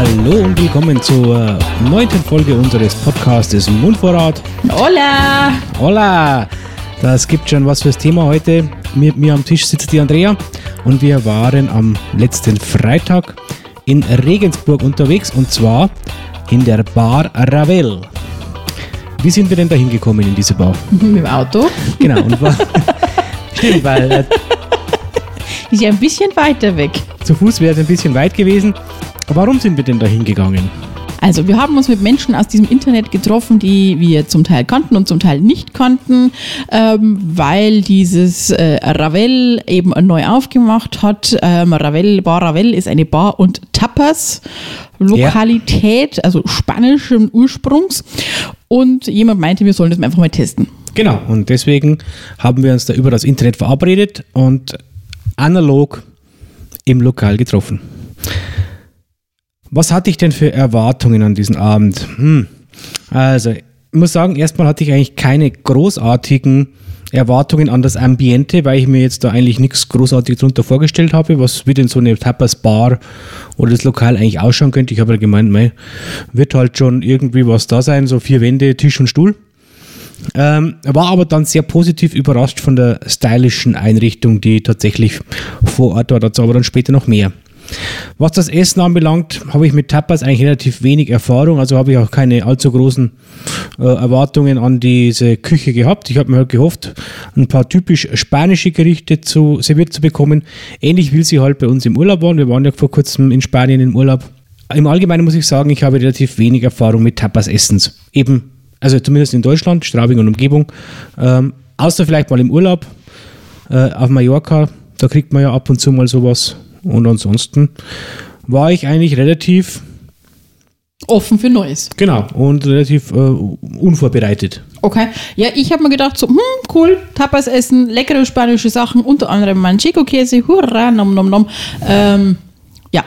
Hallo und willkommen zur neunten Folge unseres Podcastes Mundvorrat. Hola! Hola! Das gibt schon was fürs Thema heute. Mir, mir am Tisch sitzt die Andrea und wir waren am letzten Freitag in Regensburg unterwegs und zwar in der Bar Ravel. Wie sind wir denn da hingekommen in diese Bar? Mit dem Auto. Genau, und war. Stimmt, weil äh, Ist ja ein bisschen weiter weg. zu Fuß wäre es ein bisschen weit gewesen. Warum sind wir denn da hingegangen? Also, wir haben uns mit Menschen aus diesem Internet getroffen, die wir zum Teil kannten und zum Teil nicht kannten, ähm, weil dieses äh, Ravel eben neu aufgemacht hat. Ähm, Ravel, Bar Ravel ist eine Bar- und Tapas-Lokalität, also spanischen Ursprungs. Und jemand meinte, wir sollen das einfach mal testen. Genau, und deswegen haben wir uns da über das Internet verabredet und analog im Lokal getroffen. Was hatte ich denn für Erwartungen an diesen Abend? Hm. Also, ich muss sagen, erstmal hatte ich eigentlich keine großartigen Erwartungen an das Ambiente, weil ich mir jetzt da eigentlich nichts Großartiges drunter vorgestellt habe, was wie denn so eine Tapas-Bar oder das Lokal eigentlich ausschauen könnte. Ich habe ja gemeint, mei, wird halt schon irgendwie was da sein, so vier Wände, Tisch und Stuhl. Ähm, war aber dann sehr positiv überrascht von der stylischen Einrichtung, die tatsächlich vor Ort war. Dazu aber dann später noch mehr. Was das Essen anbelangt, habe ich mit Tapas eigentlich relativ wenig Erfahrung, also habe ich auch keine allzu großen äh, Erwartungen an diese Küche gehabt. Ich habe mir halt gehofft, ein paar typisch spanische Gerichte zu serviert zu bekommen, ähnlich wie sie halt bei uns im Urlaub waren. Wir waren ja vor kurzem in Spanien im Urlaub. Im Allgemeinen muss ich sagen, ich habe relativ wenig Erfahrung mit Tapas-Essens. Eben, also zumindest in Deutschland, Straubing und Umgebung. Ähm, außer vielleicht mal im Urlaub äh, auf Mallorca, da kriegt man ja ab und zu mal sowas. Und ansonsten war ich eigentlich relativ, Offen für Neues. genau, und relativ äh, unvorbereitet. Okay. Ja, ich habe mir gedacht, so, hm, cool, Tapas essen, leckere spanische Sachen, unter anderem Manchego-Käse, hurra, nom nom nom. Ähm, ja,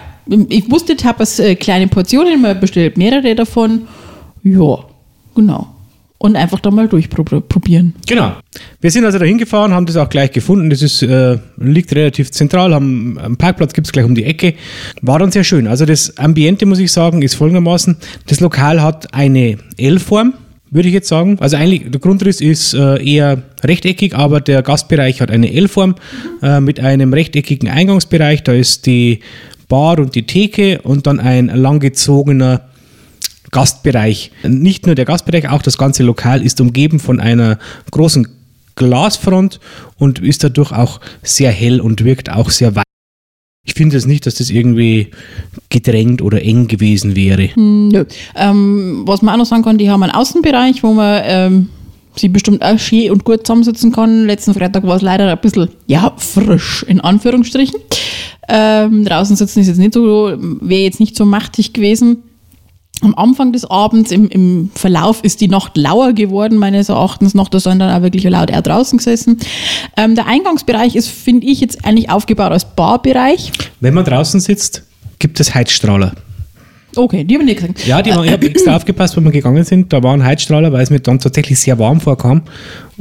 ich wusste Tapas äh, kleine Portionen, man bestellt mehrere davon. Ja, genau. Und einfach da mal durchprobieren. Genau. Wir sind also da hingefahren, haben das auch gleich gefunden. Das ist, äh, liegt relativ zentral, haben einen Parkplatz gibt es gleich um die Ecke. War dann sehr schön. Also das Ambiente, muss ich sagen, ist folgendermaßen. Das Lokal hat eine L-Form, würde ich jetzt sagen. Also eigentlich, der Grundriss ist äh, eher rechteckig, aber der Gastbereich hat eine L-Form äh, mit einem rechteckigen Eingangsbereich. Da ist die Bar und die Theke und dann ein langgezogener Gastbereich. Nicht nur der Gastbereich, auch das ganze Lokal ist umgeben von einer großen Glasfront und ist dadurch auch sehr hell und wirkt auch sehr weit. Ich finde es nicht, dass das irgendwie gedrängt oder eng gewesen wäre. Nö. Ähm, was man auch noch sagen kann, die haben einen Außenbereich, wo man ähm, sie bestimmt auch schön und gut zusammensitzen kann. Letzten Freitag war es leider ein bisschen, ja, frisch, in Anführungsstrichen. Ähm, draußen sitzen ist jetzt nicht so, wäre jetzt nicht so machtig gewesen. Am Anfang des Abends, im, im Verlauf, ist die Nacht lauer geworden, meines Erachtens noch. Da sind dann auch wirklich laut eher draußen gesessen. Ähm, der Eingangsbereich ist, finde ich, jetzt eigentlich aufgebaut als Barbereich. Wenn man draußen sitzt, gibt es Heizstrahler. Okay, die haben nicht gesagt. Ja, die waren, ich habe extra aufgepasst, wo wir gegangen sind. Da waren Heizstrahler, weil es mir dann tatsächlich sehr warm vorkam.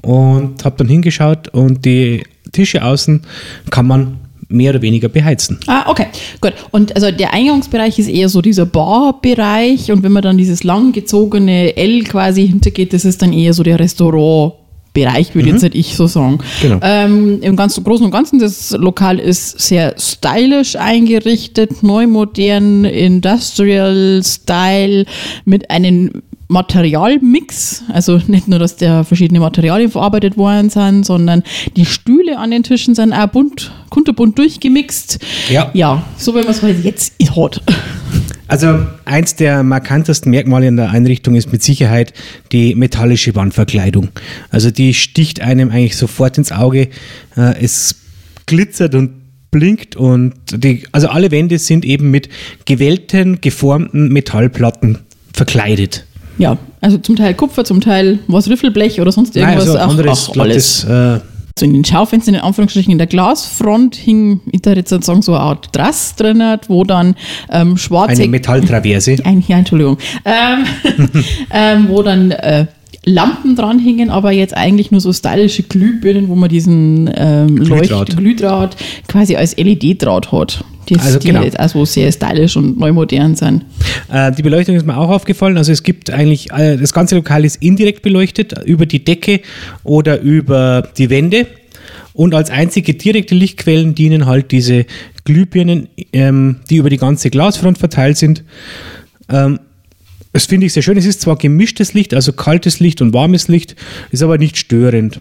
Und habe dann hingeschaut und die Tische außen kann man mehr oder weniger beheizen. Ah, okay, gut. Und also der Eingangsbereich ist eher so dieser Barbereich und wenn man dann dieses langgezogene L quasi hintergeht, das ist dann eher so der Restaurantbereich, würde jetzt nicht ich so sagen. Genau. Ähm, Im ganz, Großen und Ganzen, das Lokal ist sehr stylisch eingerichtet, neu, modern, Industrial Style mit einem Materialmix, also nicht nur, dass da verschiedene Materialien verarbeitet worden sind, sondern die Stühle an den Tischen sind auch bunt, kunterbunt durchgemixt. Ja. Ja, so wie man es halt jetzt hat. Also eins der markantesten Merkmale in der Einrichtung ist mit Sicherheit die metallische Wandverkleidung. Also die sticht einem eigentlich sofort ins Auge. Äh, Es glitzert und blinkt und die, also alle Wände sind eben mit gewellten, geformten Metallplatten verkleidet. Ja, also zum Teil Kupfer, zum Teil was Riffelblech oder sonst irgendwas. also Ach, anderes ach, alles. glattes, äh, So in den Schaufenstern, in Anführungsstrichen, in der Glasfront hing, ich würde jetzt sagen, so eine Art Drass drin, wo dann ähm, schwarze eine Metalltraverse. ein, ja, Entschuldigung, ähm, ähm, wo dann äh, Lampen dranhängen, aber jetzt eigentlich nur so stylische Glühbirnen, wo man diesen ähm, Glühdraht. Leucht Glühdraht quasi als LED-Draht hat. Die, Also die genau. also sehr stylisch und neu modern sind. Äh, die Beleuchtung ist mir auch aufgefallen. Also es gibt eigentlich, äh, das ganze Lokal ist indirekt beleuchtet, über die Decke oder über die Wände. Und als einzige direkte Lichtquellen dienen halt diese Glühbirnen, ähm, die über die ganze Glasfront verteilt sind. Ähm, das finde ich sehr schön. Es ist zwar gemischtes Licht, also kaltes Licht und warmes Licht, ist aber nicht störend.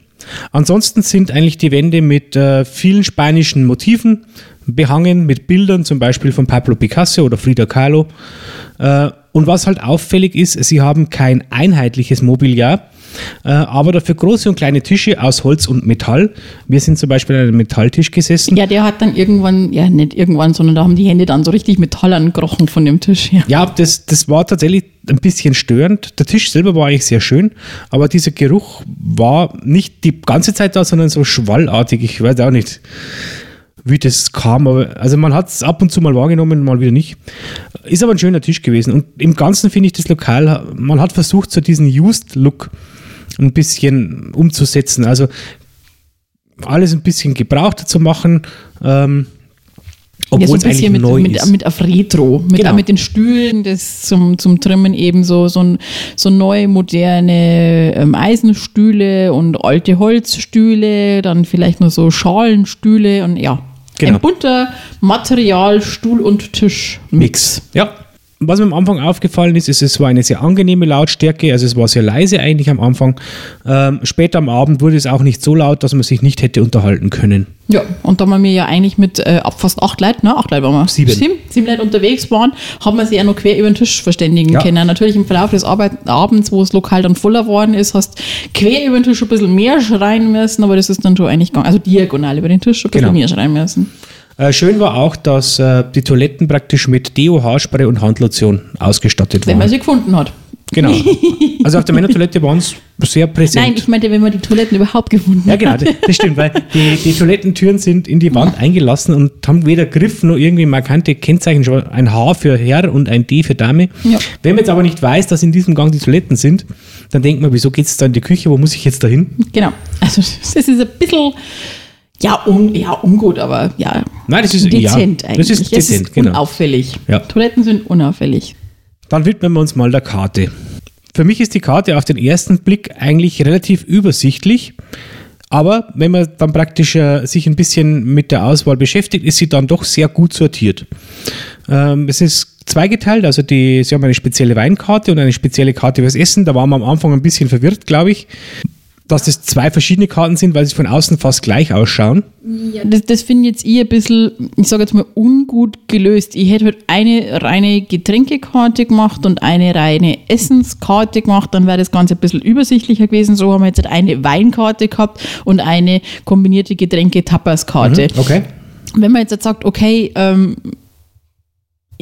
Ansonsten sind eigentlich die Wände mit äh, vielen spanischen Motiven behangen, mit Bildern zum Beispiel von Pablo Picasso oder Frida Kahlo. Äh, und was halt auffällig ist, sie haben kein einheitliches Mobiliar, äh, aber dafür große und kleine Tische aus Holz und Metall. Wir sind zum Beispiel an einem Metalltisch gesessen. Ja, der hat dann irgendwann, ja nicht irgendwann, sondern da haben die Hände dann so richtig Metall angekrochen von dem Tisch her. Ja, das, das war tatsächlich ein bisschen störend. Der Tisch selber war eigentlich sehr schön, aber dieser Geruch war nicht die ganze Zeit da, sondern so schwallartig. Ich weiß auch nicht, wie das kam. Aber, also man hat es ab und zu mal wahrgenommen, mal wieder nicht. Ist aber ein schöner Tisch gewesen. Und im Ganzen finde ich das Lokal, man hat versucht, so diesen Used-Look ein bisschen umzusetzen. Also alles ein bisschen gebrauchter zu machen. Ähm, obwohl ja, so ein bisschen mit, mit, mit auf Retro, mit, Genau. mit den Stühlen das zum, zum Trimmen eben so, so, ein, so neue, moderne ähm, Eisenstühle und alte Holzstühle, dann vielleicht nur so Schalenstühle und ja, Genau. ein bunter Material, Stuhl- und Tischmix. Ja. Was mir am Anfang aufgefallen ist, ist, es war eine sehr angenehme Lautstärke, also es war sehr leise eigentlich am Anfang. Ähm, später am Abend wurde es auch nicht so laut, dass man sich nicht hätte unterhalten können. Ja, und da wir ja eigentlich mit äh, fast acht Leuten, ne? Acht Leute waren wir. Sieben. Sieben, sieben Leute unterwegs waren, haben wir sie ja noch quer über den Tisch verständigen Ja. können. Natürlich im Verlauf des Arbeit Abends, wo das Lokal dann voller geworden ist, hast quer über den Tisch ein bisschen mehr schreien müssen, aber das ist dann schon eigentlich gegangen. Also diagonal über den Tisch ein bisschen Genau. mehr schreien müssen. Äh, schön war auch, dass äh, die Toiletten praktisch mit Deo, Haarspray und Handlotion ausgestattet Wenn man waren. sie gefunden hat. Genau. Also auf der Männertoilette waren es sehr präsent. Nein, ich meinte, wenn man die Toiletten überhaupt gefunden Ja, hat. genau, das, das stimmt, weil die, die Toilettentüren sind in die Wand eingelassen und haben weder Griff noch irgendwie markante Kennzeichen, schon ein H für Herr und ein D für Dame. Ja. Wenn man jetzt aber nicht weiß, dass in diesem Gang die Toiletten sind, dann denkt man, wieso geht es da in die Küche, wo muss ich jetzt da hin? Genau. Also das ist ein bisschen, ja, un, ja ungut, aber ja, Nein, das ist dezent ja, eigentlich. Das ist Es dezent, genau. unauffällig. Ja. Toiletten sind unauffällig. Dann widmen wir uns mal der Karte. Für mich ist die Karte auf den ersten Blick eigentlich relativ übersichtlich. Aber wenn man dann praktisch äh, sich ein bisschen mit der Auswahl beschäftigt, ist sie dann doch sehr gut sortiert. Ähm, es ist zweigeteilt, also die, sie haben eine spezielle Weinkarte und eine spezielle Karte fürs Essen. Da waren wir am Anfang ein bisschen verwirrt, glaube ich, dass das zwei verschiedene Karten sind, weil sie von außen fast gleich ausschauen. Ja, das, das finde ich jetzt eher ein bisschen, ich sage jetzt mal, ungut gelöst. Ich hätte halt eine reine Getränkekarte gemacht und eine reine Essenskarte gemacht, dann wäre das Ganze ein bisschen übersichtlicher gewesen. So haben wir jetzt halt eine Weinkarte gehabt und eine kombinierte Getränke-Tapas-Karte. Okay. Wenn man jetzt, jetzt sagt, okay, ähm,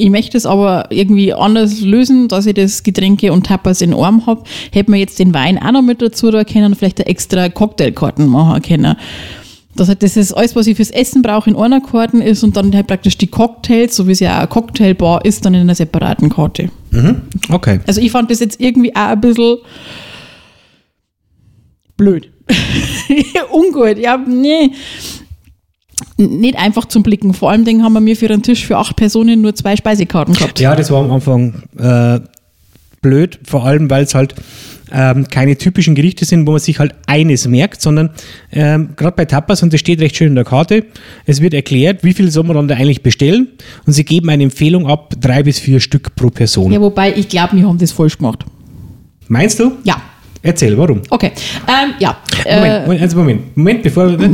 ich möchte es aber irgendwie anders lösen, dass ich das Getränke und Tapas in Arm habe, hätte man jetzt den Wein auch noch mit dazu da können und vielleicht eine extra Cocktailkarten machen können. Das, heißt, das ist alles, was ich fürs Essen brauche, in einer Karten ist und dann halt praktisch die Cocktails, so wie es ja auch eine Cocktailbar ist, dann in einer separaten Karte. Okay. Also ich fand das jetzt irgendwie auch ein bisschen blöd. Ungut, ja, nee. Nicht einfach zum Blicken. Vor allem Dingen haben wir mir für einen Tisch für acht Personen nur zwei Speisekarten gehabt. Ja, das war am Anfang äh, blöd, vor allem weil es halt ähm, keine typischen Gerichte sind, wo man sich halt eines merkt, sondern ähm, gerade bei Tapas, und das steht recht schön in der Karte, es wird erklärt, wie viel soll man dann da eigentlich bestellen und sie geben eine Empfehlung ab, drei bis vier Stück pro Person. Ja, wobei ich glaube, wir haben das falsch gemacht. Meinst du? Ja, Erzähl, warum? okay. Ähm, ja, Moment, äh, Moment, also Moment, Moment, bevor, äh,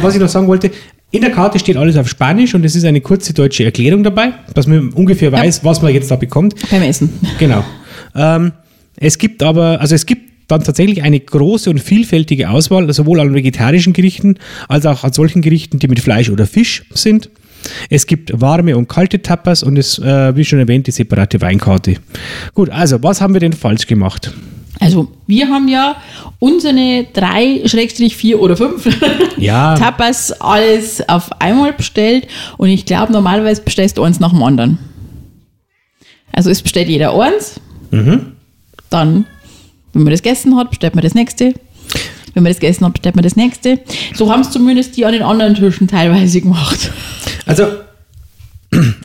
was ich noch sagen wollte, in der Karte steht alles auf Spanisch und es ist eine kurze deutsche Erklärung dabei, dass man ungefähr weiß, was man jetzt da bekommt. beim Essen. Genau. Ähm, es gibt aber, also es gibt dann tatsächlich eine große und vielfältige Auswahl, sowohl an vegetarischen Gerichten als auch an solchen Gerichten, die mit Fleisch oder Fisch sind. Es gibt warme und kalte Tapas und es, äh, wie schon erwähnt, die separate Weinkarte. Gut, also was haben wir denn falsch gemacht? Also, wir haben ja unsere drei, Schrägstrich vier oder fünf Ja. Tapas alles auf einmal bestellt und ich glaube, normalerweise bestellst du eins nach dem anderen. Also, es bestellt jeder eins, Mhm. dann Wenn man das gegessen hat, bestellt man das nächste. Wenn man das gegessen hat, bestellt man das nächste. So haben es zumindest die an den anderen Tischen teilweise gemacht. Also,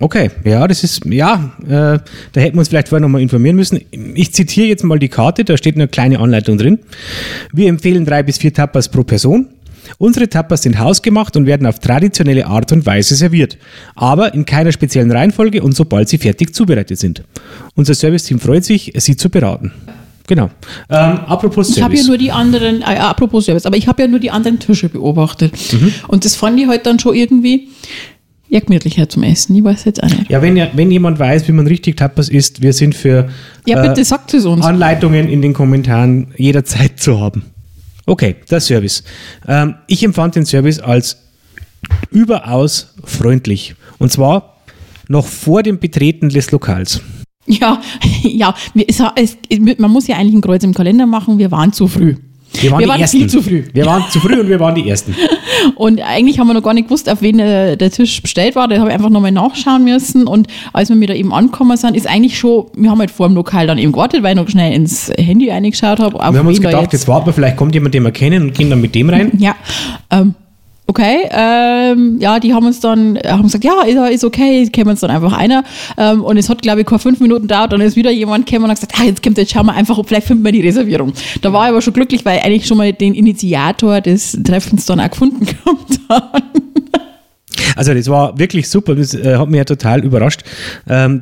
okay, ja, das ist, ja, äh, da hätten wir uns vielleicht vorher nochmal informieren müssen. Ich zitiere jetzt mal die Karte, da steht eine kleine Anleitung drin. Wir empfehlen drei bis vier Tapas pro Person. Unsere Tapas sind hausgemacht und werden auf traditionelle Art und Weise serviert, aber in keiner speziellen Reihenfolge und sobald sie fertig zubereitet sind. Unser Serviceteam freut sich, Sie zu beraten. Genau. Ähm, apropos Ich habe ja nur die anderen, äh, apropos Service, aber ich habe ja nur die anderen Tische beobachtet. Mhm. Und das fand ich halt dann schon irgendwie ja, gemütlicher zum Essen. Ich weiß jetzt auch nicht. Ja, wenn, wenn jemand weiß, wie man richtig Tapas isst, wir sind für Ja, äh, bitte sagt es uns. Anleitungen in den Kommentaren jederzeit zu haben. Okay, der Service. Ähm, ich empfand den Service als überaus freundlich. Und zwar noch vor dem Betreten des Lokals. Ja, ja, es, es, man muss ja eigentlich ein Kreuz im Kalender machen. Wir waren zu früh. Wir waren, Wir die waren Ersten. viel zu früh. Wir waren zu früh und wir waren die Ersten. Und eigentlich haben wir noch gar nicht gewusst, auf wen äh, der Tisch bestellt war. Da habe ich einfach nochmal nachschauen müssen. Und als wir da eben angekommen sind, ist eigentlich schon, wir haben halt vor dem Lokal dann eben gewartet, weil ich noch schnell ins Handy reingeschaut habe. Wir haben uns gedacht, jetzt warten wir, vielleicht kommt jemand, den wir kennen und gehen dann mit dem rein. Ja, ähm, okay. Ähm, ja, die haben uns dann äh, haben gesagt, ja, ist, ist okay, kämen uns dann einfach einer. Ähm, und es hat, glaube ich, keine fünf Minuten dauert, dann ist wieder jemand gekommen und hat gesagt, ah, jetzt kommt, jetzt schauen wir einfach, vielleicht finden wir die Reservierung. Da war ich aber schon glücklich, weil ich eigentlich schon mal den Initiator des Treffens dann auch gefunden gehabt habe. Also das war wirklich super, das äh, hat mich ja total überrascht. Ähm,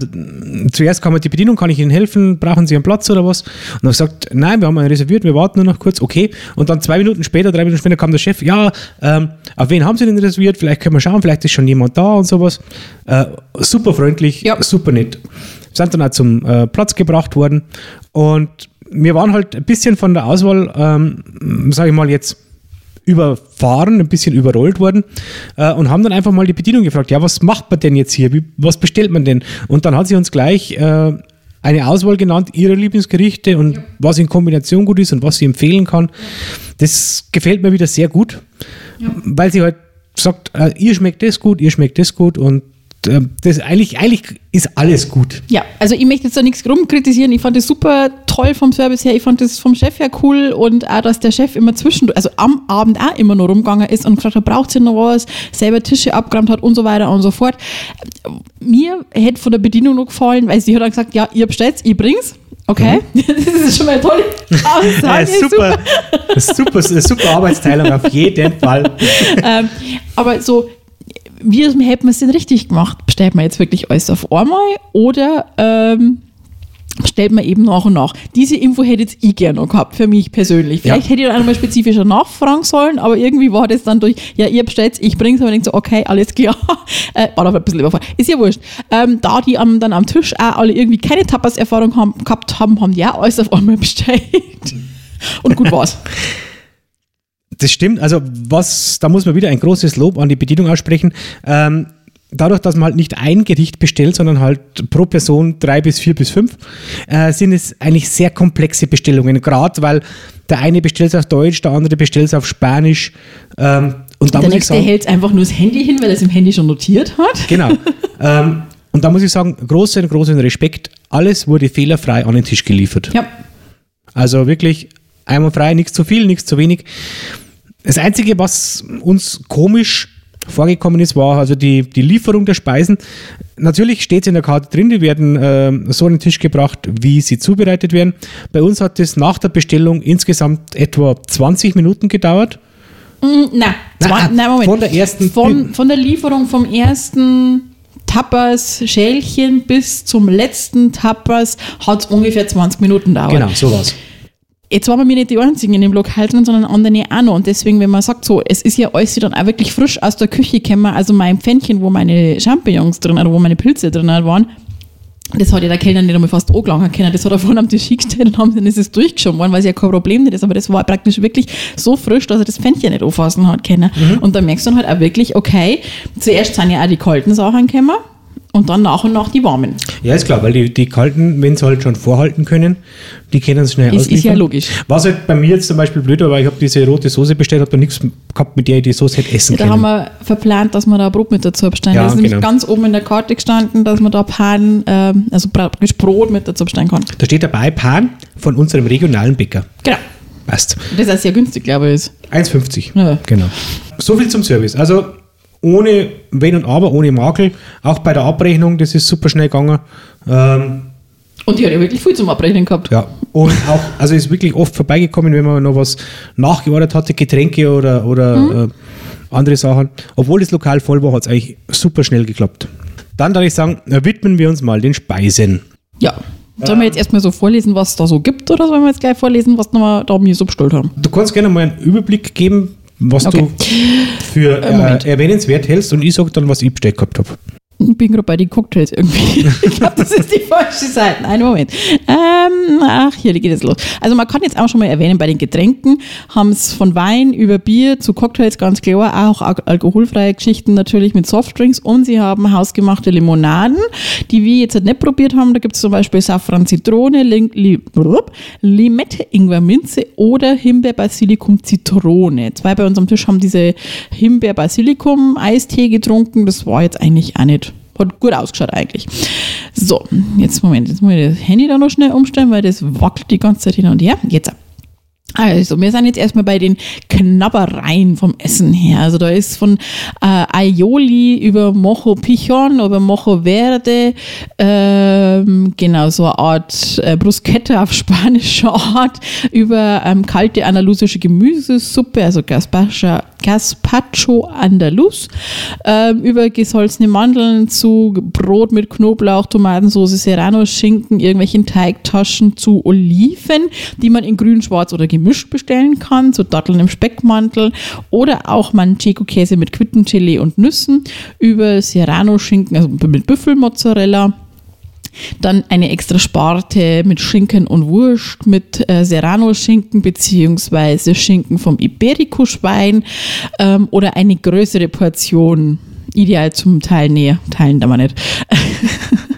zuerst kam halt die Bedienung, kann ich Ihnen helfen, brauchen Sie einen Platz oder was? Und dann gesagt, nein, wir haben einen reserviert, wir warten nur noch kurz, okay. Und dann zwei Minuten später, drei Minuten später kam der Chef, ja, ähm, auf wen haben Sie denn reserviert? Vielleicht können wir schauen, vielleicht ist schon jemand da und sowas. Äh, super freundlich, Ja. super nett. Sind dann auch zum äh, Platz gebracht worden und wir waren halt ein bisschen von der Auswahl, ähm, sage ich mal jetzt, überfahren, ein bisschen überrollt worden äh, und haben dann einfach mal die Bedienung gefragt, ja, was macht man denn jetzt hier? Wie, was bestellt man denn? Und dann hat sie uns gleich äh, eine Auswahl genannt, ihrer Lieblingsgerichte und was in Kombination gut ist und was sie empfehlen kann. Das gefällt mir wieder sehr gut, weil sie halt sagt, äh, ihr schmeckt das gut, ihr schmeckt das gut und das eigentlich, eigentlich ist alles gut. Ja, also ich möchte jetzt da nichts rumkritisieren. Ich fand das super toll vom Service her. Ich fand das vom Chef her cool und auch, dass der Chef immer zwischen, also am Abend auch immer noch rumgegangen ist und gefragt hat, braucht ihr noch was, selber Tische abgeräumt hat und so weiter und so fort. Mir hätte von der Bedienung noch gefallen, weil sie hat dann gesagt, ja, ihr bestellt's, ich bring's. Okay, das ist schon mal eine tolle Aussage. Ja, super, super, super, super Arbeitsteilung auf jeden Fall. ähm, aber so, wie hätten wir es denn richtig gemacht? Bestellt man jetzt wirklich alles auf einmal oder ähm, bestellt man eben nach und nach? Diese Info hätte jetzt ich gerne noch gehabt, für mich persönlich. Vielleicht Ja. hätte ich dann einmal spezifischer nachfragen sollen, aber irgendwie war das dann durch, ja, ihr bestellt ich bring's, aber ich denk so, okay, alles klar. Äh, war aber ein bisschen überfallen. Ist ja wurscht. Ähm, da die am, dann am Tisch auch alle irgendwie keine Tapas-Erfahrung haben, gehabt haben, haben die auch alles auf einmal bestellt. Und gut war's. Das stimmt. Also, was, da muss man wieder ein großes Lob an die Bedienung aussprechen. Ähm, dadurch, dass man halt nicht ein Gericht bestellt, sondern halt pro Person drei bis vier bis fünf, äh, sind es eigentlich sehr komplexe Bestellungen. Gerade weil der eine bestellt es auf Deutsch, der andere bestellt es auf Spanisch. Ähm, und da Der muss ich nächste sagen, hält einfach nur das Handy hin, weil er es im Handy schon notiert hat. genau. ähm, und da muss ich sagen, großen, großen Respekt. Alles wurde fehlerfrei an den Tisch geliefert. Ja. Also wirklich einwandfrei, nichts zu viel, nichts zu wenig. Das Einzige, was uns komisch vorgekommen ist, war also die, die Lieferung der Speisen. Natürlich steht es in der Karte drin, die werden ähm, so an den Tisch gebracht, wie sie zubereitet werden. Bei uns hat es nach der Bestellung insgesamt etwa 20 Minuten gedauert. Nein, Nein, zwei, nein, Moment. von der ersten- Von, von der Lieferung vom ersten Tapas Schälchen bis zum letzten Tapas hat es ungefähr 20 Minuten gedauert. Genau, so war's. Jetzt waren wir nicht die einzigen in dem Lokal drin, sondern andere auch noch. Und deswegen, wenn man sagt, so, es ist ja alles dann auch wirklich frisch aus der Küche gekommen, also mein Pfännchen, wo meine Champignons drin oder wo meine Pilze drin waren, das hat ja der Kellner nicht einmal fast angelangen können. Das hat er vorne am Tisch hingestellt und haben dann ist es durchgeschoben worden, weil es ja kein Problem nicht ist. Aber das war praktisch wirklich so frisch, dass er das Pfännchen nicht anfassen hat können. Und da merkst du dann halt auch wirklich, okay, zuerst sind ja auch die kalten Sachen gekommen und dann nach und nach die warmen. Ja, ist klar, weil die, die kalten, wenn sie halt schon vorhalten können, die können es schnell Ist, ist ja logisch. Was halt bei mir jetzt zum Beispiel blöd war, weil ich habe diese rote Soße bestellt, habe da nichts gehabt, mit der ich die Soße hätte essen Ja, da können. haben wir verplant, dass wir da Brot mit dazu bestellen. Ja, da ist nämlich genau. ganz oben in der Karte gestanden, dass man da Pan, ähm, also praktisch Brot mit dazu bestellen kann. da steht dabei Pan von unserem regionalen Bäcker. Genau. Passt. Das ist sehr günstig, glaube ich. Ist. 1,50. Ja. Genau. So viel zum Service. Also ohne Wenn und Aber, ohne Makel. Auch bei der Abrechnung, das ist super schnell gegangen. Ähm, Und die hat ja wirklich viel zum Abrechnen gehabt. ja. Und auch, also ist wirklich oft vorbeigekommen, wenn man noch was nachgeordert hatte, Getränke oder, oder äh, andere Sachen. Obwohl das Lokal voll war, hat es eigentlich super schnell geklappt. Dann darf ich sagen, widmen wir uns mal den Speisen. Ja. Sollen wir jetzt erstmal so vorlesen, was es da so gibt, oder sollen wir jetzt gleich vorlesen, was wir da mir so bestellt haben? Du kannst gerne mal einen Überblick geben, was Okay. du für Moment. äh, erwähnenswert hältst und ich sage dann, was ich bestellt gehabt habe. Bin gerade bei den Cocktails irgendwie. ich glaube, das ist die falsche Seite. Einen Moment. Ähm, ach, hier geht es los. Also man kann jetzt auch schon mal erwähnen, bei den Getränken haben es von Wein über Bier zu Cocktails ganz klar, auch al- alkoholfreie Geschichten natürlich mit Softdrinks und sie haben hausgemachte Limonaden, die wir jetzt nicht probiert haben. Da gibt es zum Beispiel Safran Zitrone, Lim Li blub, Limette Ingwer Minze oder Himbeer Basilikum Zitrone. Zwei bei uns am Tisch haben diese Himbeer Basilikum Eistee getrunken. Das war jetzt eigentlich auch nicht hat gut ausgeschaut eigentlich. So, jetzt Moment, jetzt muss ich das Handy da noch schnell umstellen, weil das wackelt die ganze Zeit hin und her. Jetzt. Also, wir sind jetzt erstmal bei den Knabbereien vom Essen her. Also, da ist von äh, Aioli über Mojo Pichon, über Mojo Verde, ähm, genau, so eine Art äh, Bruschetta auf spanischer Art, über ähm, kalte andalusische Gemüsesuppe, also Gazpacho, Gazpacho Andalus, ähm, über gesalzene Mandeln zu Brot mit Knoblauch, Tomatensauce, Serrano-Schinken, irgendwelchen Teigtaschen zu Oliven, die man in grün, schwarz oder gemischt bestellen kann, zu Datteln im Speckmantel oder auch Manchego-Käse mit Quittenchili und Nüssen, über Serrano-Schinken, also mit Büffelmozzarella, dann eine extra Sparte mit Schinken und Wurst, mit äh, Serrano-Schinken beziehungsweise Schinken vom Iberico-Schwein ähm, oder eine größere Portion. Ideal zum Teilen, nee, teilen da mal nicht.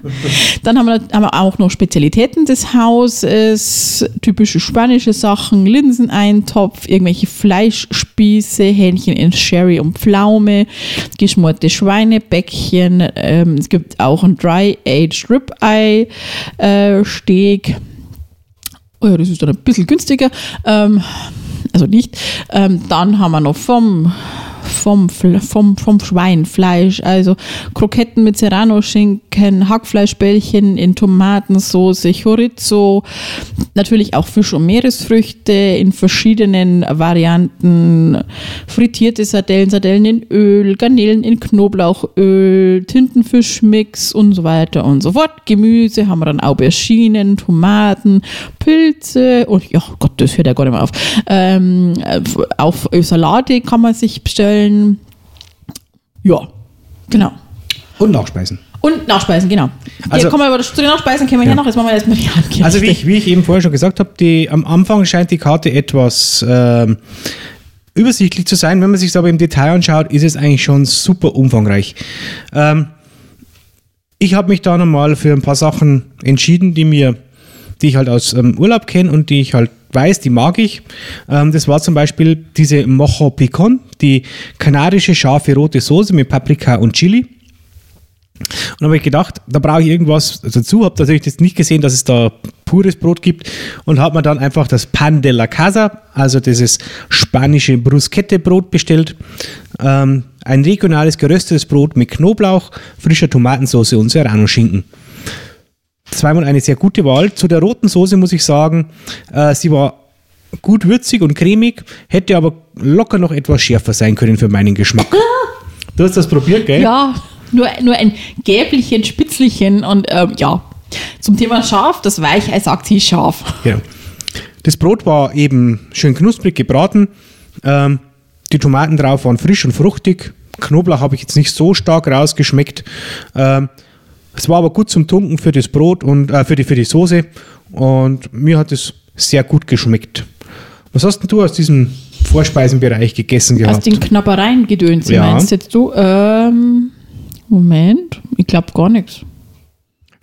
Dann haben wir, haben wir auch noch Spezialitäten des Hauses, typische spanische Sachen, Linseneintopf, irgendwelche Fleischspieße, Hähnchen in Sherry und Pflaume, geschmorte Schweinebäckchen, ähm, es gibt auch ein Dry-Aged Ribeye äh, Steak. Oh ja, das ist dann ein bisschen günstiger. Ähm, also nicht. Ähm, dann haben wir noch vom, vom, vom, vom Schweinfleisch, also Kroketten mit Serrano-Schinken, Hackfleischbällchen in Tomatensauce, Chorizo, natürlich auch Fisch- und Meeresfrüchte in verschiedenen Varianten, frittierte Sardellen, Sardellen in Öl, Garnelen in Knoblauchöl, Tintenfischmix und so weiter und so fort. Gemüse haben wir dann Auberginen, Tomaten, Pilze und ja Gott, das hört ja gar nicht mehr auf. Ähm, äh, auch Salate kann man sich bestellen. Ja, genau. Und Nachspeisen. Und Nachspeisen, genau. Also- kommen wir aber zu den Nachspeisen kommen wir Ja. hier noch. Jetzt machen wir erstmal die Handgerichte. Also wie ich, wie ich eben vorher schon gesagt habe, die, am Anfang scheint die Karte etwas ähm, übersichtlich zu sein. Wenn man sich es aber im Detail anschaut, ist es eigentlich schon super umfangreich. Ähm, ich habe mich da nochmal für ein paar Sachen entschieden, die mir, die ich halt aus ähm, Urlaub kenne und die ich halt weiß, die mag ich. Ähm, das war zum Beispiel diese Mojo Picon, die kanadische scharfe rote Soße mit Paprika und Chili. Und habe ich gedacht, da brauche ich irgendwas dazu. Habe natürlich jetzt nicht gesehen, dass es da pures Brot gibt und habe mir dann einfach das Pan de la Casa, also dieses spanische Bruschette-Brot bestellt. Ähm, ein regionales geröstetes Brot mit Knoblauch, frischer Tomatensauce und Serrano-Schinken. Zweimal eine sehr gute Wahl. Zu der roten Soße muss ich sagen, äh, sie war gut würzig und cremig, hätte aber locker noch etwas schärfer sein können für meinen Geschmack. Du hast das probiert, gell? Ja, nur, nur ein gelblichen, spitzlichen und ähm, ja. Zum Thema scharf, das Weichei sagt sie scharf. Genau. Das Brot war eben schön knusprig gebraten. Ähm, die Tomaten drauf waren frisch und fruchtig. Knoblauch habe ich jetzt nicht so stark rausgeschmeckt. Ähm, es war aber gut zum Tunken für das Brot und äh, für, die, für die Soße. Und mir hat es sehr gut geschmeckt. Was hast denn du aus diesem Vorspeisenbereich gegessen Aus gehabt? den Knappereien gedöns, Ja. meinst jetzt du? Ähm, Moment, ich glaube gar nichts.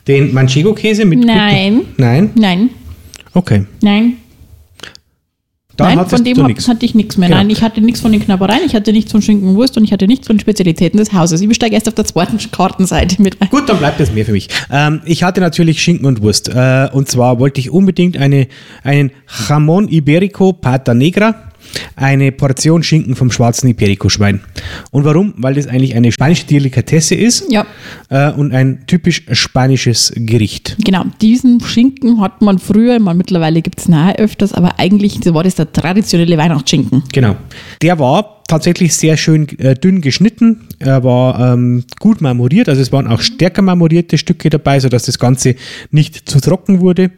Den Manchego-Käse mit. Nein. Nein? Nein, Okay. nein. Dann Nein, von dem hab, hatte ich nichts mehr. Genau. Nein, ich hatte nichts von den Knabbereien, ich hatte nichts von Schinken und Wurst und ich hatte nichts von den Spezialitäten des Hauses. Ich steige erst auf der zweiten Kartenseite mit ein. Gut, dann bleibt das mehr für mich. Ähm, ich hatte natürlich Schinken und Wurst. Äh, und zwar wollte ich unbedingt eine, einen Jamón Iberico Pata Negra, eine Portion Schinken vom schwarzen Iberico-Schwein. Und warum? Weil das eigentlich eine spanische Delikatesse ist Ja. äh, und ein typisch spanisches Gericht. Genau, diesen Schinken hat man früher, man, mittlerweile gibt es nahe öfters, aber eigentlich war das der traditionelle Weihnachtsschinken. Genau. Der war tatsächlich sehr schön äh, dünn geschnitten. Er war ähm, gut marmoriert, also es waren auch stärker marmorierte Stücke dabei, sodass das Ganze nicht zu trocken wurde.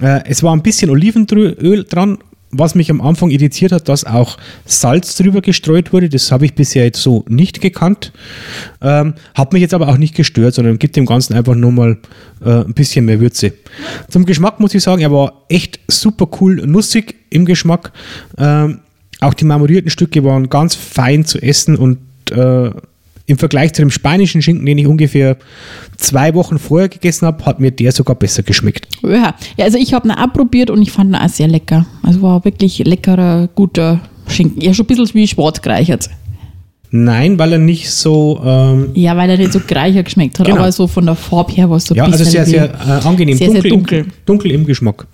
Äh, es war ein bisschen Olivenöl dran, was mich am Anfang irritiert hat, dass auch Salz drüber gestreut wurde. Das habe ich bisher jetzt so nicht gekannt. Ähm, hat mich jetzt aber auch nicht gestört, sondern gibt dem Ganzen einfach nur mal äh, ein bisschen mehr Würze. Zum Geschmack muss ich sagen, er war echt super cool nussig im Geschmack. Ähm, auch die marmorierten Stücke waren ganz fein zu essen und äh, im Vergleich zu dem spanischen Schinken, den ich ungefähr zwei Wochen vorher gegessen habe, hat mir der sogar besser geschmeckt. Ja, ja also ich habe ihn auch probiert und ich fand ihn auch sehr lecker. Also war wirklich leckerer, guter Schinken. Ja, schon ein bisschen wie schwarz gereichert. Nein, weil er nicht so, ähm, Ja, weil er nicht so greicher geschmeckt hat, Genau. aber so von der Farbe her war es so ein ja, also bisschen sehr, sehr äh, angenehm, sehr, sehr dunkel, dunkel. Im, dunkel im Geschmack.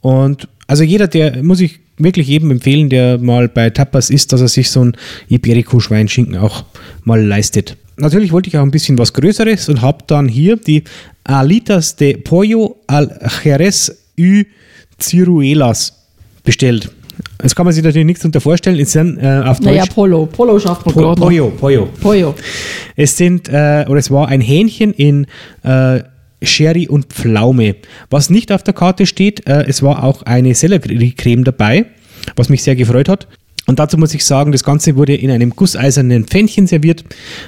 Und also jeder, der, muss ich wirklich jedem empfehlen, der mal bei Tapas isst, dass er sich so ein Iberico-Schweinschinken auch mal leistet. Natürlich wollte ich auch ein bisschen was Größeres und habe dann hier die Alitas de Pollo al Jerez y Ciruelas bestellt. Jetzt kann man sich natürlich nichts darunter vorstellen. Es sind äh, auf Naja, Deutsch Polo. Polo schafft man Po- gerade. Pollo, Pollo. Pollo. Es sind, äh, oder es war ein Hähnchen in äh, Sherry und Pflaume. Was nicht auf der Karte steht, äh, es war auch eine Selleriecreme dabei, was mich sehr gefreut hat. Und dazu muss ich sagen, das Ganze wurde in einem gusseisernen Pfännchen serviert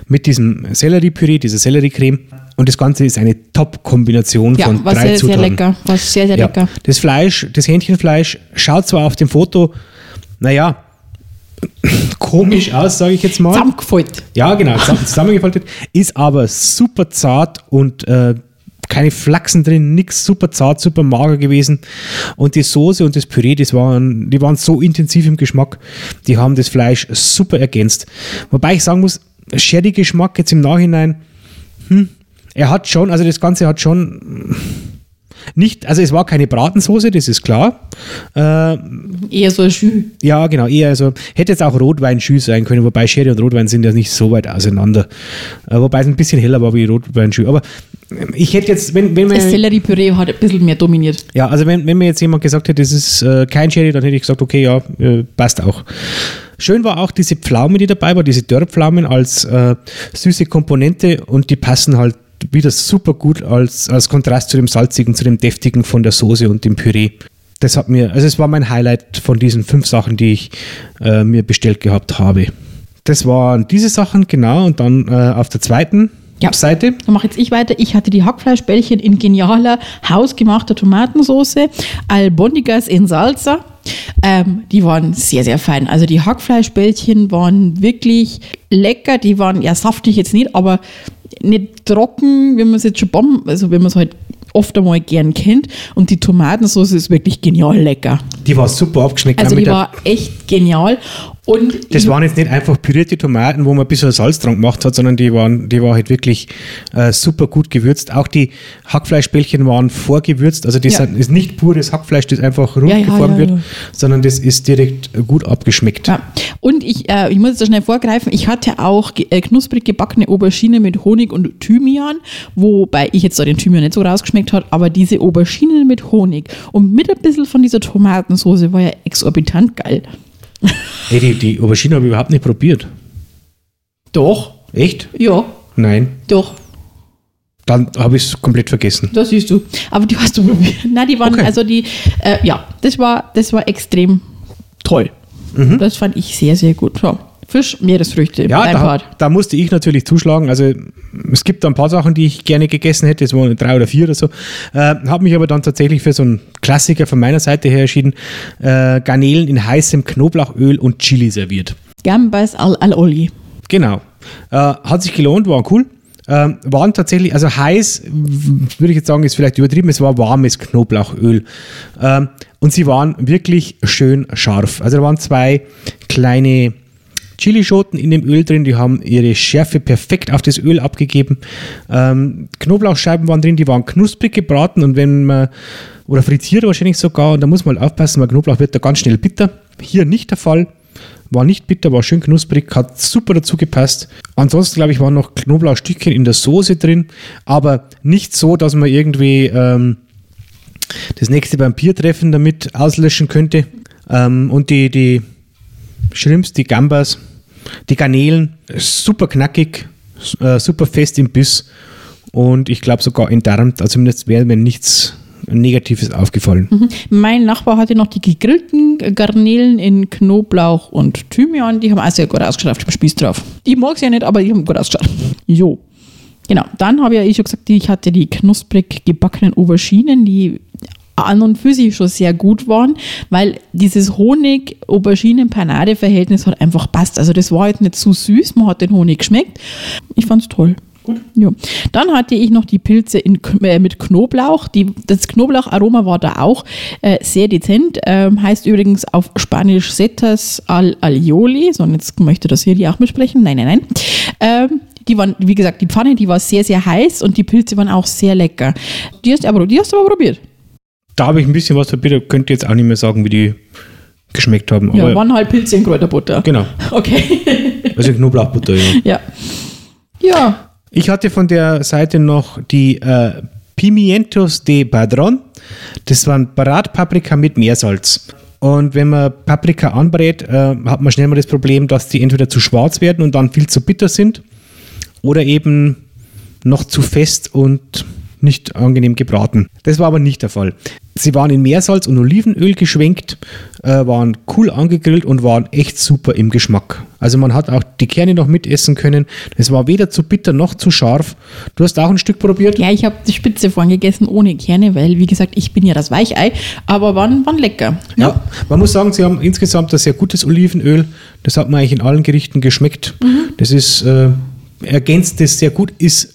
mit diesem Selleriepüree, dieser Selleriecreme. Und das Ganze ist eine Top-Kombination Ja, von war drei sehr, sehr Zutaten. lecker. War sehr, sehr Ja. lecker. Das Fleisch, das Hähnchenfleisch schaut zwar auf dem Foto, naja, komisch aus, sage ich jetzt mal. Zusammengefaltet. Ja, genau, zusammen- zusammengefaltet, ist aber super zart und äh, keine Flachsen drin, nix super zart, super mager gewesen. Und die Soße und das Püree, das waren, die waren so intensiv im Geschmack, die haben das Fleisch super ergänzt. Wobei ich sagen muss, Sherry-Geschmack jetzt im Nachhinein, hm, er hat schon, also das Ganze hat schon nicht, also es war keine Bratensoße, das ist klar. Äh, Eher so ein Schü. ja, genau, eher, also hätte jetzt auch Rotweinschü sein können, wobei Sherry und Rotwein sind ja nicht so weit auseinander. Äh, wobei es ein bisschen heller war wie Rotweinschü. Aber ähm, ich hätte jetzt, wenn, wenn Das man. Selleriepüree hat ein bisschen mehr dominiert. Ja, also wenn, wenn mir jetzt jemand gesagt hätte, das ist äh, kein Sherry, dann hätte ich gesagt, okay, ja, äh, passt auch. Schön war auch diese Pflaume, die dabei war, diese Dörrpflaumen als äh, süße Komponente und die passen halt wieder super gut als, als Kontrast zu dem salzigen, zu dem deftigen von der Soße und dem Püree. Das hat mir, also es war mein Highlight von diesen fünf Sachen, die ich äh, mir bestellt gehabt habe. Das waren diese Sachen, genau, und dann äh, auf der zweiten Ja. Seite. Dann mache jetzt ich weiter. Ich hatte die Hackfleischbällchen in genialer, hausgemachter Tomatensauce, Albondigas in Salsa. Ähm, die waren sehr, sehr fein. Also die Hackfleischbällchen waren wirklich lecker. Die waren ja saftig jetzt nicht, aber nicht trocken, wie man es jetzt schon beim, also wenn man es halt oft einmal gern kennt. Und die Tomatensauce ist wirklich genial lecker. Die war super abgeschmeckt. Also die war echt genial. Und Das waren jetzt nicht einfach pürierte Tomaten, wo man ein bisschen Salz dran gemacht hat, sondern die waren, die war halt wirklich äh, super gut gewürzt. Auch die Hackfleischbällchen waren vorgewürzt, also das Ja. ist nicht pures Hackfleisch, das einfach rund Ja, ja, geformt wird, sondern das ist direkt gut abgeschmeckt. Und ich, äh, ich muss jetzt da schnell vorgreifen, ich hatte auch äh, knusprig gebackene Aubergine mit Honig und Thymian, wobei ich jetzt da den Thymian nicht so rausgeschmeckt hat, aber diese Auberginen mit Honig und mit ein bisschen von dieser Tomatensauce war ja exorbitant geil. Ey, die, die Aubergine habe ich überhaupt nicht probiert. Doch. Echt? Ja, Nein. doch. Dann habe ich es komplett vergessen. Das siehst du. Aber die hast du probiert. Nein, die waren, Okay. also die, äh, ja, das war, das war extrem toll. Mhm. Das fand ich sehr, sehr gut. So. Fisch, Meeresfrüchte, Ja, da, da musste ich natürlich zuschlagen. Also es gibt da ein paar Sachen, die ich gerne gegessen hätte. Es waren drei oder vier oder so. Äh, habe mich aber dann tatsächlich für so einen Klassiker von meiner Seite her entschieden. Äh, Garnelen in heißem Knoblauchöl und Chili serviert. Gambas al, al Oli. Genau. Äh, hat sich gelohnt, war cool. ähm, waren tatsächlich, also heiß, würde ich jetzt sagen, ist vielleicht übertrieben, es war warmes Knoblauchöl. Ähm, und sie waren wirklich schön scharf. Also da waren zwei kleine Chilischoten in dem Öl drin, die haben ihre Schärfe perfekt auf das Öl abgegeben. Ähm, Knoblauchscheiben waren drin, die waren knusprig gebraten und wenn man, oder frittiert wahrscheinlich sogar, und da muss man halt aufpassen, weil Knoblauch wird da ganz schnell bitter. Hier nicht der Fall. War nicht bitter, war schön knusprig, hat super dazu gepasst. Ansonsten, glaube ich, waren noch Knoblauchstückchen in der Soße drin, aber nicht so, dass man irgendwie ähm, das nächste Vampirtreffen damit auslöschen könnte. Ähm, und die, die Shrimps, die Gambas, die Garnelen, super knackig, äh, super fest im Biss und ich glaube sogar entdarmt. Also zumindest wäre mir nichts Negatives aufgefallen. Mein Nachbar hatte noch die gegrillten Garnelen in Knoblauch und Thymian. Die haben auch sehr gut ausgeschaut auf dem Spieß drauf. Ich mag sie ja nicht, aber die haben gut ausgeschaut. Jo. Genau. Dann habe ich ja eh schon gesagt, ich hatte die knusprig gebackenen Auberginen, die an und für sich schon sehr gut waren, weil dieses Honig-Auberginen-Panade-Verhältnis hat einfach passt. Also das war jetzt nicht zu süß, man hat den Honig geschmeckt. Ich fand es toll. Gut. Ja. Dann hatte ich noch die Pilze in, äh, mit Knoblauch. Die, das Knoblaucharoma war da auch äh, sehr dezent. Ähm, heißt übrigens auf Spanisch Setas al Alioli. So, und jetzt möchte das hier die auch mitsprechen. Nein, nein, nein. Ähm, die waren, wie gesagt, die Pfanne, die war sehr, sehr heiß und die Pilze waren auch sehr lecker. Die hast, aber, die hast du aber probiert. Da habe ich ein bisschen was probiert, könnte jetzt auch nicht mehr sagen, wie die geschmeckt haben. Ja, waren halt Pilze in Kräuterbutter. genau, Okay. also Knoblauchbutter. Ja. ja. Ja. Ich hatte von der Seite noch die äh, Pimientos de Padron. Das waren Bratpaprika mit Meersalz. Und wenn man Paprika anbrät, äh, hat man schnell mal das Problem, dass die entweder zu schwarz werden und dann viel zu bitter sind oder eben noch zu fest und nicht angenehm gebraten. Das war aber nicht der Fall. Sie waren in Meersalz und Olivenöl geschwenkt, äh, waren cool angegrillt und waren echt super im Geschmack. Also man hat auch die Kerne noch mitessen können. Es war weder zu bitter noch zu scharf. Du hast auch ein Stück probiert? Ja, ich habe die Spitze vorhin gegessen ohne Kerne, weil, wie gesagt, ich bin ja das Weichei, aber waren, waren lecker. Ja, man muss sagen, sie haben insgesamt ein sehr gutes Olivenöl. Das hat man eigentlich in allen Gerichten geschmeckt. Das ist, äh, ergänzt das sehr gut, ist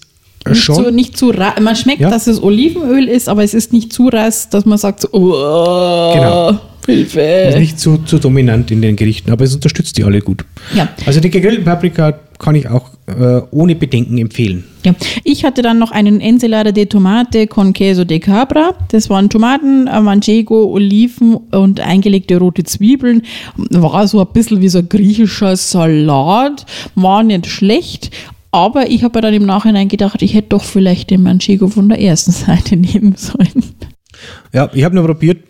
Nicht schon. zu, nicht zu man schmeckt, Ja. dass es Olivenöl ist, aber es ist nicht zu rass, dass man sagt, so, oh, Genau. Hilfe. ist nicht zu, zu dominant in den Gerichten, aber es unterstützt die alle gut. Ja. Also die gegrillten Paprika kann ich auch äh, ohne Bedenken empfehlen. Ja. Ich hatte dann noch einen Ensalada de Tomate con queso de cabra. Das waren Tomaten, äh, Manchego, Oliven und eingelegte rote Zwiebeln. War so ein bisschen wie so ein griechischer Salat. War nicht schlecht. Aber ich habe dann im Nachhinein gedacht, ich hätte doch vielleicht den Manchego von der ersten Seite nehmen sollen. Ja, ich habe nur probiert,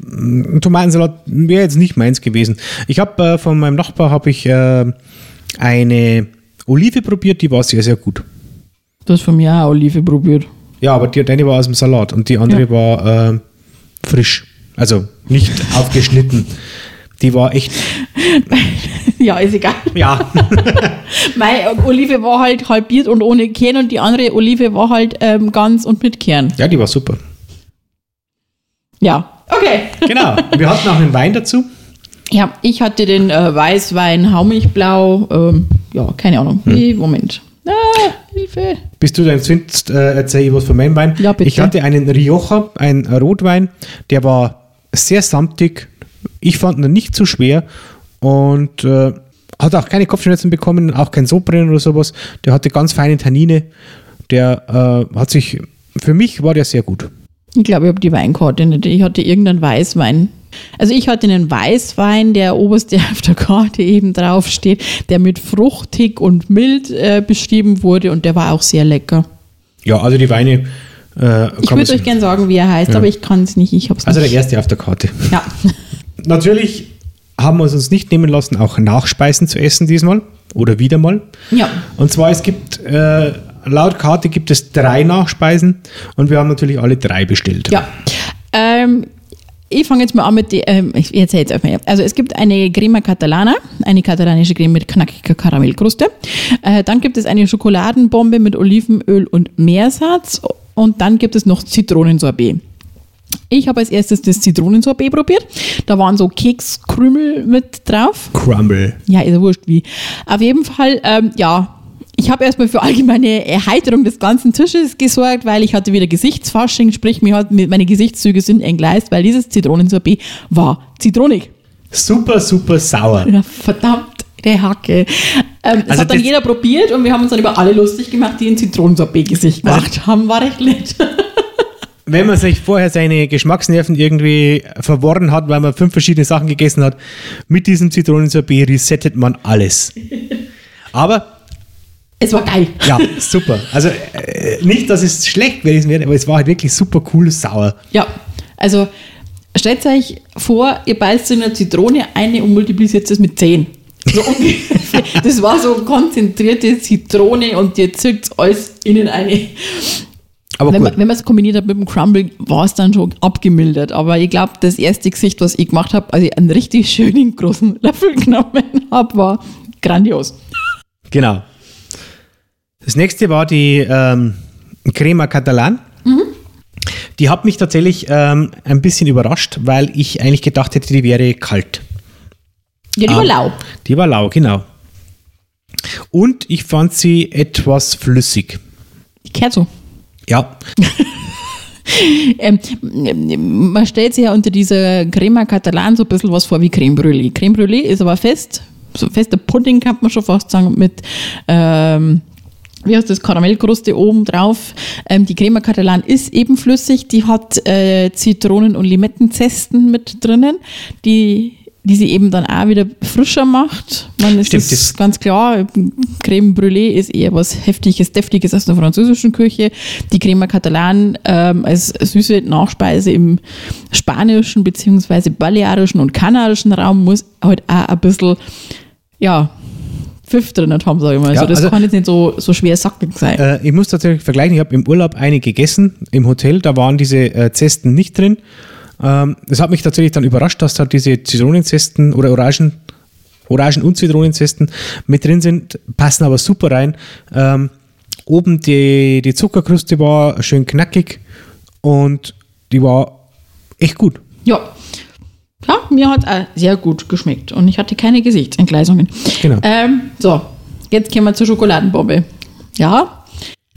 Tomatensalat wäre jetzt nicht meins gewesen. Ich habe äh, von meinem Nachbar habe ich äh, eine Olive probiert, die war sehr, sehr gut. Du hast von mir auch Olive probiert. Ja, aber die, deine war aus dem Salat und die andere Ja. war äh, frisch. Also nicht aufgeschnitten. Die war echt, Ja, ist egal. ja, Meine Olive war halt halbiert und ohne Kern und die andere Olive war halt ähm, ganz und mit Kern. ja, die war super. Ja. Okay. Genau. Wir hatten auch einen Wein dazu. Ja, ich hatte den äh, Weißwein Haumilchblau. Ähm, ja, keine Ahnung. Hm. Wie, Moment. Ah, Hilfe. Bis du dein findest, äh, erzähle ich was von meinem Wein. Ja, bitte. Ich hatte einen Rioja, einen Rotwein, der war sehr samtig. Ich fand ihn nicht zu schwer und äh, hat auch keine Kopfschmerzen bekommen, auch kein Sodbrennen oder sowas. Der hatte ganz feine Tannine. Der äh, hat sich, für mich war der sehr gut. Ich glaube, ich habe die Weinkarte nicht. Ich hatte irgendeinen Weißwein. Also ich hatte einen Weißwein, der oberste auf der Karte eben draufsteht, der mit fruchtig und mild äh, beschrieben wurde und der war auch sehr lecker. Ja, also die Weine. Äh, Ich würde euch gern sagen, wie er heißt, Ja. aber ich kann es nicht. Ich habe es also der nicht. erste auf der Karte. ja. Natürlich haben wir es uns nicht nehmen lassen, auch Nachspeisen zu essen diesmal oder wieder mal. ja. Und zwar, es gibt, äh, laut Karte gibt es drei Nachspeisen und wir haben natürlich alle drei bestellt. Ja. Ähm, ich fange jetzt mal an mit die, ähm, ich erzähle jetzt einfach. Also es gibt eine Crema Catalana, eine katalanische Creme mit knackiger Karamellkruste. Äh, dann gibt es eine Schokoladenbombe mit Olivenöl und Meersatz. Und dann gibt es noch Zitronensorbet. Ich habe als erstes das Zitronensorbet probiert. Da waren so Kekskrümel mit drauf. Crumble. Ja, ist ja wurscht wie. Auf jeden Fall, ähm, ja, ich habe erstmal für allgemeine Erheiterung des ganzen Tisches gesorgt, weil ich hatte wieder Gesichtsfasching, sprich, mir hat, meine Gesichtszüge sind entgleist, weil dieses Zitronensorbet war zitronig. Super, super sauer. Ja, verdammt, der Hacke. Ähm, das Also hat dann das- jeder probiert und wir haben uns dann über alle lustig gemacht, die ein Zitronensorbet-Gesicht Also- gemacht haben. War recht nett. Wenn man sich vorher seine Geschmacksnerven irgendwie verworren hat, weil man fünf verschiedene Sachen gegessen hat, mit diesem Zitronensorbet resettet man alles. Aber es war geil. ja, super. Also äh, nicht, dass es schlecht gewesen wäre, aber es war halt wirklich super cool sauer. Ja, also stellt euch vor, ihr beißt in eine Zitrone eine und multipliziert es mit 10. So. Das war so konzentrierte Zitrone und ihr zirkt alles innen eine. Aber Wenn gut. man, wenn man es kombiniert hat mit dem Crumble, war es dann schon abgemildert. Aber ich glaube, das erste Gesicht, was ich gemacht habe, als ich einen richtig schönen großen Löffel genommen habe, war grandios. Genau. Das nächste war die ähm, Crema Catalan. Die hat mich tatsächlich ähm, ein bisschen überrascht, weil ich eigentlich gedacht hätte, die wäre kalt. Ja, die war Ah. lau. Die war lau, genau. Und ich fand sie etwas flüssig. Die kehrt so. Ja, Ähm, man stellt sich ja unter dieser Crema Catalan so ein bisschen was vor wie Creme Brûlée. Creme Brûlée ist aber fest, so fester Pudding kann man schon fast sagen, mit, ähm, wie heißt das, Karamellkruste oben drauf. Ähm, die Crema Catalan ist eben flüssig, die hat äh, Zitronen- und Limettenzesten mit drinnen, die die sie eben dann auch wieder frischer macht. Man ist Stimmt, das ganz klar, Creme Brûlée ist eher was Heftiges, Deftiges aus der französischen Küche. Die Crema Catalan ähm, als süße Nachspeise im spanischen beziehungsweise balearischen und kanarischen Raum muss halt auch ein bisschen, ja, Pfiff drin haben, sage ich mal. Ja, also das also- kann jetzt nicht so, so schwer sackig sein. äh, ich muss tatsächlich vergleichen, ich habe im Urlaub eine gegessen, im Hotel, da waren diese äh, Zesten nicht drin. Ähm, das hat mich tatsächlich dann überrascht, dass da diese Zitronenzesten oder Orangen, Orangen und Zitronenzesten mit drin sind, passen aber super rein. Ähm, oben die, die Zuckerkruste war schön knackig und die war echt gut. Ja. Ja, mir hat auch sehr gut geschmeckt und ich hatte keine Gesichtsentgleisungen. Genau. Ähm, so, jetzt kommen wir zur Schokoladenbombe. Ja,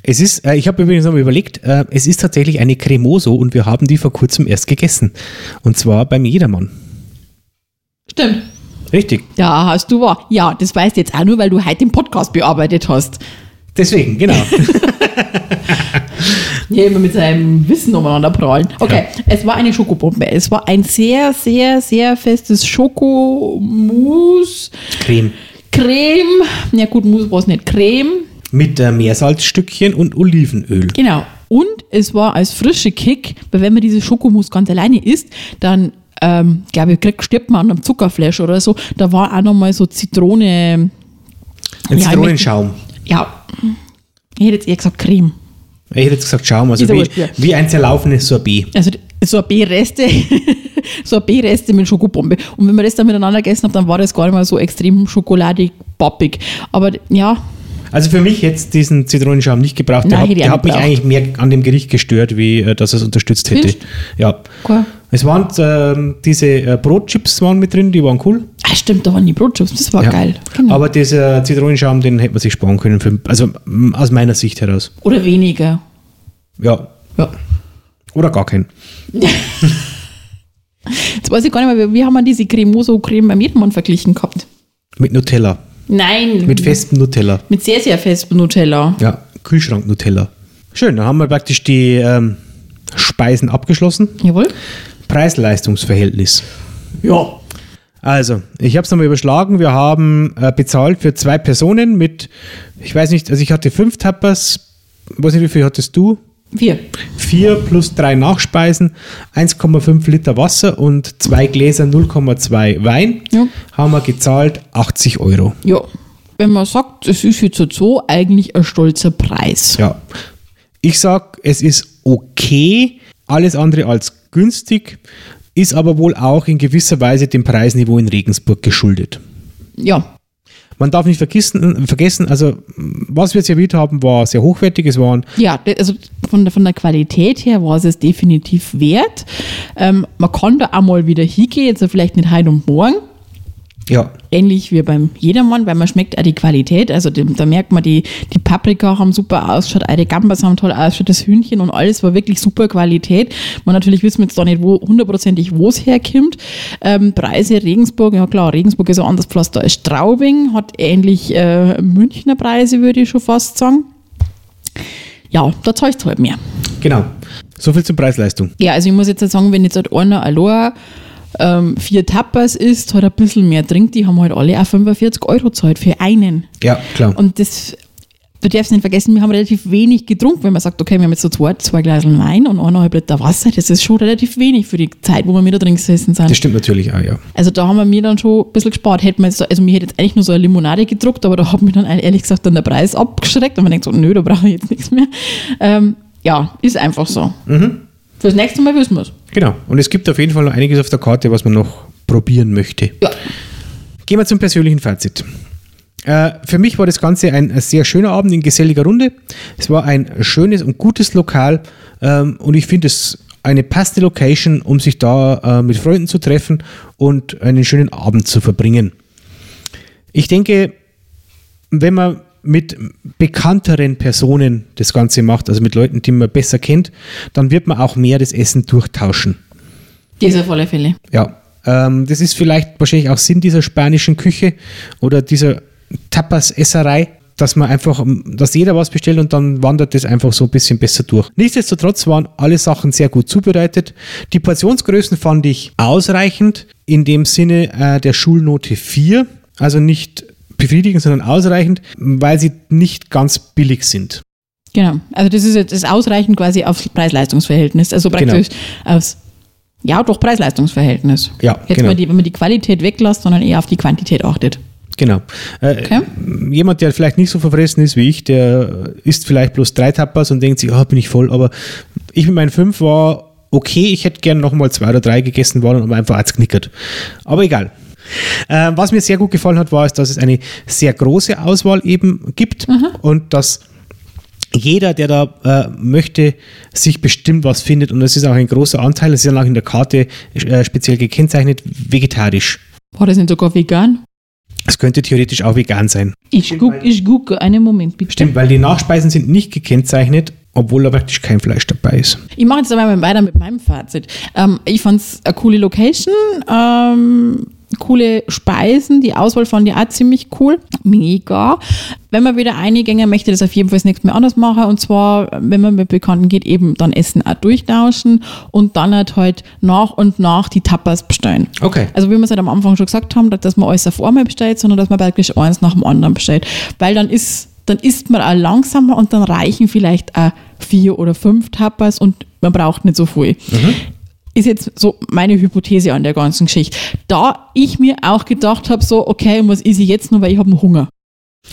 Es ist, äh, ich habe übrigens noch mal überlegt, äh, es ist tatsächlich eine Cremoso und wir haben die vor kurzem erst gegessen. Und zwar beim Jedermann. stimmt. Richtig. Ja, hast du wahr. Ja, das weißt du jetzt auch nur, weil du heute den Podcast bearbeitet hast. Deswegen, genau. Ja, immer mit seinem Wissen umeinander prallen. Okay, es war eine Schokobombe. Es war ein sehr, sehr, sehr festes Schokomousse, Creme. Creme. Ja gut, Mousse war es nicht. Creme. Mit äh, Meersalzstückchen und Olivenöl. Genau. Und es war als frische Kick, weil wenn man diese Schokomousse ganz alleine isst, dann, ähm, glaube ich, kriegt, stirbt man an einem Zuckerflash oder so. Da war auch nochmal so Zitrone. Ein Ja, Zitronenschaum. Ja, ich hätte jetzt eher gesagt Creme. Ich hätte jetzt gesagt Schaum, also wie, wie ein zerlaufenes Sorbet. Also Sorbet-Reste, Sorbet-Reste mit Schokobombe. Und wenn man das dann miteinander gegessen hat, dann war das gar nicht mal so extrem schokoladig pappig. Aber ja, Also für mich jetzt diesen Zitronenschaum nicht gebraucht. Der Nein, hat, hätte ich der hat mich eigentlich mehr an dem Gericht gestört, wie äh, dass es unterstützt hätte. Findest Ja. Okay. Es waren ähm, diese äh, Brotchips waren mit drin, die waren cool. ah, stimmt, da waren die Brotchips, das war Ja. geil. Genau. Aber dieser Zitronenschaum, den hätte man sich sparen können, für, also aus meiner Sicht heraus. Oder weniger. Ja. Ja. Oder gar keinen. Jetzt weiß ich gar nicht mehr, wie haben wir diese Cremoso-Creme beim Jedermann verglichen gehabt? Mit Nutella. Nein. Mit festem Nutella. Mit sehr, sehr festem Nutella. Ja, Kühlschrank-Nutella. Schön, dann haben wir praktisch die ähm, Speisen abgeschlossen. Jawohl. Preis-Leistungs-Verhältnis. Ja. Also, ich habe es nochmal überschlagen. Wir haben äh, bezahlt für zwei Personen mit, ich weiß nicht, also ich hatte fünf Tappers. Ich weiß nicht, wie viel hattest du? Wir. Vier plus drei Nachspeisen, 1,5 Liter Wasser und zwei Gläser 0,2 Wein. Ja. Haben wir gezahlt 80 Euro. Ja. Wenn man sagt, es ist jetzt so eigentlich ein stolzer Preis. Ja. Ich sag, es ist okay, alles andere als günstig, ist aber wohl auch in gewisser Weise dem Preisniveau in Regensburg geschuldet. Ja. Man darf nicht vergessen, vergessen, also was wir serviert haben, war sehr hochwertig. Es waren Ja, also von der, von der Qualität her war es es definitiv wert. Ähm, man kann da auch mal wieder hingehen, jetzt vielleicht nicht heute und morgen. Ja. Ähnlich wie beim Jedermann, weil man schmeckt auch die Qualität. Also die, da merkt man, die, die Paprika haben super ausgeschaut, auch die Gambas haben toll ausgeschaut, das Hühnchen und alles war wirklich super Qualität. Man natürlich wissen wir jetzt da nicht wo, hundertprozentig, wo es herkommt. Ähm, Preise Regensburg, ja klar, Regensburg ist ein anderes Pflaster als Straubing, hat ähnlich äh, Münchner Preise, würde ich schon fast sagen. Ja, da du halt mehr. Genau. So viel zur Preis-Leistung. Ja, also ich muss jetzt sagen, wenn jetzt halt einer allein ähm, vier Tapas isst, halt ein bisschen mehr trinkt, die haben halt alle auch 45 Euro zahlt für einen. Ja, klar. Und das, du darfst nicht vergessen, wir haben relativ wenig getrunken, wenn man sagt, okay, wir haben jetzt so zwei, zwei Gläser Wein und eineinhalb Liter Wasser, das ist schon relativ wenig für die Zeit, wo wir mit da drin gesessen sind. das stimmt natürlich auch, ja. Also da haben wir mir dann schon ein bisschen gespart. Hätten wir jetzt, also mir hätte jetzt eigentlich nur so eine Limonade gedruckt, aber da hat mich dann ehrlich gesagt dann der Preis abgeschreckt und man denkt so, nö, da brauche ich jetzt nichts mehr. Ähm, ja, ist einfach so. Fürs nächste Mal wissen wir es. Genau. Und es gibt auf jeden Fall noch einiges auf der Karte, was man noch probieren möchte. Ja. Gehen wir zum persönlichen Fazit. Äh, für mich war das Ganze ein sehr schöner Abend in geselliger Runde. Es war ein schönes und gutes Lokal ähm, und ich finde es eine passende Location, um sich da äh, mit Freunden zu treffen und einen schönen Abend zu verbringen. Ich denke, wenn man mit bekannteren Personen das Ganze macht, also mit Leuten, die man besser kennt, dann wird man auch mehr das Essen durchtauschen. Das auf alle Fälle. Ja, ähm, das ist vielleicht wahrscheinlich auch Sinn dieser spanischen Küche oder dieser Tapas-Esserei, dass man einfach, dass jeder was bestellt und dann wandert das einfach so ein bisschen besser durch. Nichtsdestotrotz waren alle Sachen sehr gut zubereitet. Die Portionsgrößen fand ich ausreichend, in dem Sinne äh, der Schulnote 4, also nicht befriedigend, sondern ausreichend, weil sie nicht ganz billig sind. Genau. Also das ist jetzt das ausreichend quasi aufs Preis-Leistungs-Verhältnis. Also praktisch aufs ja, doch Preis-Leistungs-Verhältnis. Ja, Jetzt genau. mal die, wenn man die Qualität weglässt, sondern eher auf die Quantität achtet. Genau. Äh, Okay. Jemand, der vielleicht nicht so verfressen ist wie ich, der isst vielleicht bloß drei Tapas und denkt sich, ah, bin ich voll, aber ich mit meinen fünf war okay, ich hätte gern nochmal zwei oder drei gegessen worden und einfach als knickert. Aber egal. Äh, was mir sehr gut gefallen hat, war, ist, dass es eine sehr große Auswahl eben gibt und dass jeder, der da äh, möchte, sich bestimmt was findet und es ist auch ein großer Anteil, es ist dann auch in der Karte äh, speziell gekennzeichnet, vegetarisch. War das nicht sogar vegan? Es könnte theoretisch auch vegan sein. Ich gucke, ich gucke, einen Moment bitte. Stimmt, weil die Nachspeisen sind nicht gekennzeichnet, obwohl da praktisch kein Fleisch dabei ist. Ich mache jetzt aber mal weiter mit meinem Fazit. Ähm, ich fand es eine coole Location, ähm, coole Speisen, die Auswahl fand ich auch ziemlich cool. Mega. Wenn man wieder eingänge, möchte das auf jeden Fall das nächste Mal anders machen. Und zwar, wenn man mit Bekannten geht, eben dann Essen auch durchtauschen und dann halt, halt nach und nach die Tapas bestellen. Okay. Also wie wir es halt am Anfang schon gesagt haben, dass man alles auf einmal bestellt, sondern dass man praktisch eins nach dem anderen bestellt. Weil dann ist, dann isst man auch langsamer und dann reichen vielleicht auch vier oder fünf Tapas und man braucht nicht so viel. Ist jetzt so meine Hypothese an der ganzen Geschichte. Da ich mir auch gedacht habe, so, okay, und was esse ich jetzt nur, weil ich habe Hunger.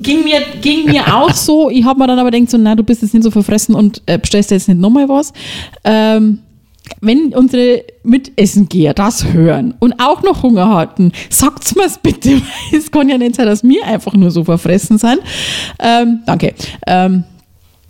ging, mir, ging mir auch so. Ich habe mir dann aber gedacht, so, na, du bist jetzt nicht so verfressen und äh, bestellst jetzt nicht nochmal was. Ähm, wenn unsere Mitessengeher das hören und auch noch Hunger hatten, sagt's mir's bitte, weil es kann ja nicht sein, dass wir einfach nur so verfressen sind. Ähm, danke. Ähm,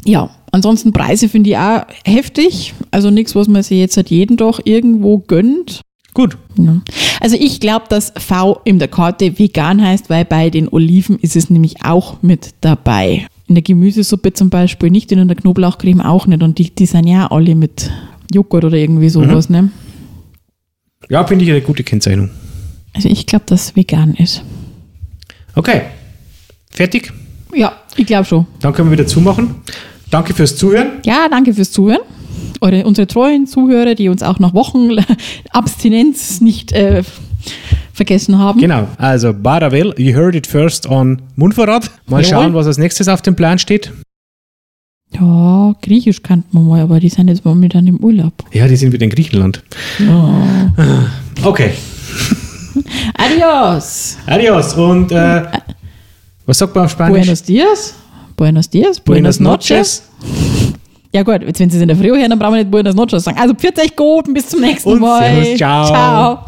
ja, ansonsten Preise finde ich auch heftig. Also nichts, was man sich jetzt halt jeden Tag irgendwo gönnt. Gut. Ja. Also ich glaube, dass V in der Karte vegan heißt, weil bei den Oliven ist es nämlich auch mit dabei. In der Gemüsesuppe zum Beispiel nicht und in der Knoblauchcreme auch nicht. Und die, die sind ja alle mit Joghurt oder irgendwie sowas, ne? Ja, finde ich eine gute Kennzeichnung. Also ich glaube, dass vegan ist. Okay. Fertig? Ja, ich glaube schon. Dann können wir wieder zumachen. Danke fürs Zuhören. Ja, danke fürs Zuhören. Eure, unsere treuen Zuhörer, die uns auch nach Wochen Abstinenz nicht äh, vergessen haben. Genau. Also, Baravel, you heard it first on Mundvorrat. Mal Jawohl. schauen, was als nächstes auf dem Plan steht. Ja, Griechisch kannte man mal, aber die sind jetzt momentan im Urlaub. Ja, die sind wieder in Griechenland. Okay. Adios! Adios. Und äh, was sagt man auf Spanisch? Buenos dias. Buenos dias. Buenas noches. Ja gut, jetzt wenn Sie es in der Früh hören, dann brauchen wir nicht Buenos noches sagen. Also, pfiat euch gut und bis zum nächsten Und Mal. servus, ciao. Ciao.